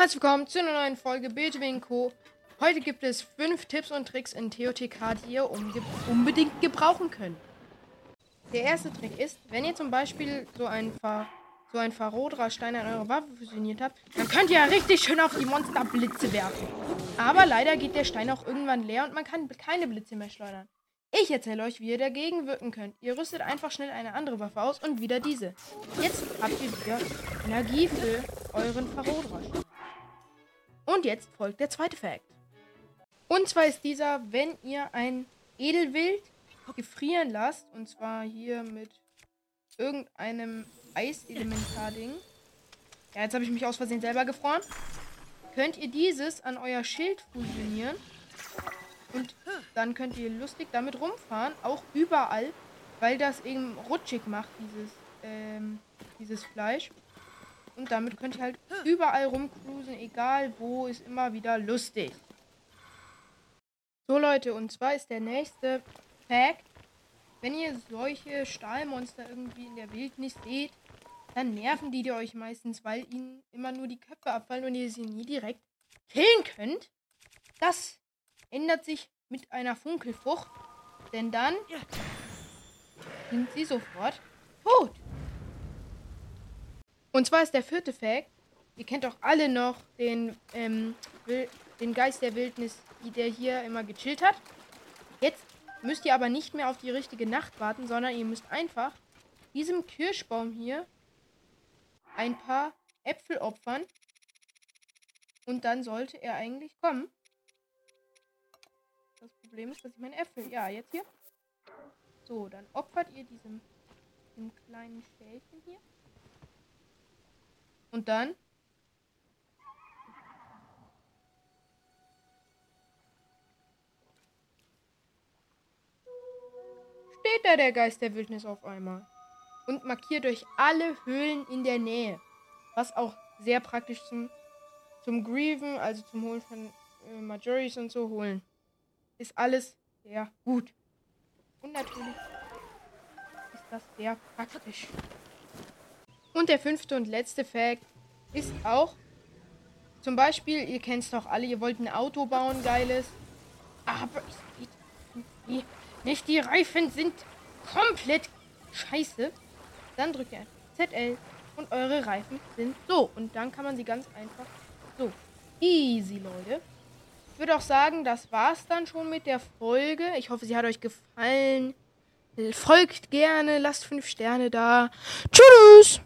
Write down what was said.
Herzlich willkommen zu einer neuen Folge Bildwin Co. Heute gibt es fünf Tipps und Tricks in TOTK, die ihr unbedingt gebrauchen könnt. Der erste Trick ist, wenn ihr zum Beispiel so ein Ver so ein Verrodra Stein an eure Waffe fusioniert habt, dann könnt ihr ja richtig schön auf die Monster Blitze werfen. Aber leider geht der Stein auch irgendwann leer und man kann keine Blitze mehr schleudern. Ich erzähle euch, wie ihr dagegen wirken könnt. Ihr rüstet einfach schnell eine andere Waffe aus und wieder diese. Jetzt habt ihr wieder Energie für euren Verrodra Stein. Und jetzt folgt der zweite Fact. Und zwar ist dieser, wenn ihr ein Edelwild gefrieren lasst, und zwar hier mit irgendeinem Eiselementar-Ding. Ja, jetzt habe ich mich aus Versehen selber gefroren. Könnt ihr dieses an euer Schild fusionieren. Und dann könnt ihr lustig damit rumfahren, auch überall, weil das eben rutschig macht, dieses, ähm, dieses Fleisch. Und damit könnt ihr halt überall rumcruisen, egal wo, ist immer wieder lustig. So Leute, und zwar ist der nächste Fact, wenn ihr solche Stahlmonster irgendwie in der Wildnis seht, dann nerven die, die euch meistens, weil ihnen immer nur die Köpfe abfallen und ihr sie nie direkt killen könnt. Das ändert sich mit einer Funkelfrucht, denn dann sind sie sofort tot. Und zwar ist der vierte Fact, ihr kennt doch alle noch den, ähm, den Geist der Wildnis, der hier immer gechillt hat. Jetzt müsst ihr aber nicht mehr auf die richtige Nacht warten, sondern ihr müsst einfach diesem Kirschbaum hier ein paar Äpfel opfern. Und dann sollte er eigentlich kommen. Das Problem ist, dass ich meine Äpfel. Ja, jetzt hier. So, dann opfert ihr diesem, diesem kleinen Stählchen hier. Und dann steht da der Geist der Wildnis auf einmal. Und markiert euch alle Höhlen in der Nähe. Was auch sehr praktisch zum, zum Grieven, also zum Holen von äh, Majoris und so holen. Ist alles sehr gut. Und natürlich ist das sehr praktisch. Und der fünfte und letzte Fact ist auch, zum Beispiel, ihr kennt es doch alle, ihr wollt ein Auto bauen, geiles. Aber es geht irgendwie nicht. Die Reifen sind komplett scheiße. Dann drückt ihr ZL und eure Reifen sind so. Und dann kann man sie ganz einfach so. Easy, Leute. Ich würde auch sagen, das war's dann schon mit der Folge. Ich hoffe, sie hat euch gefallen. Folgt gerne, lasst fünf Sterne da. Tschüss!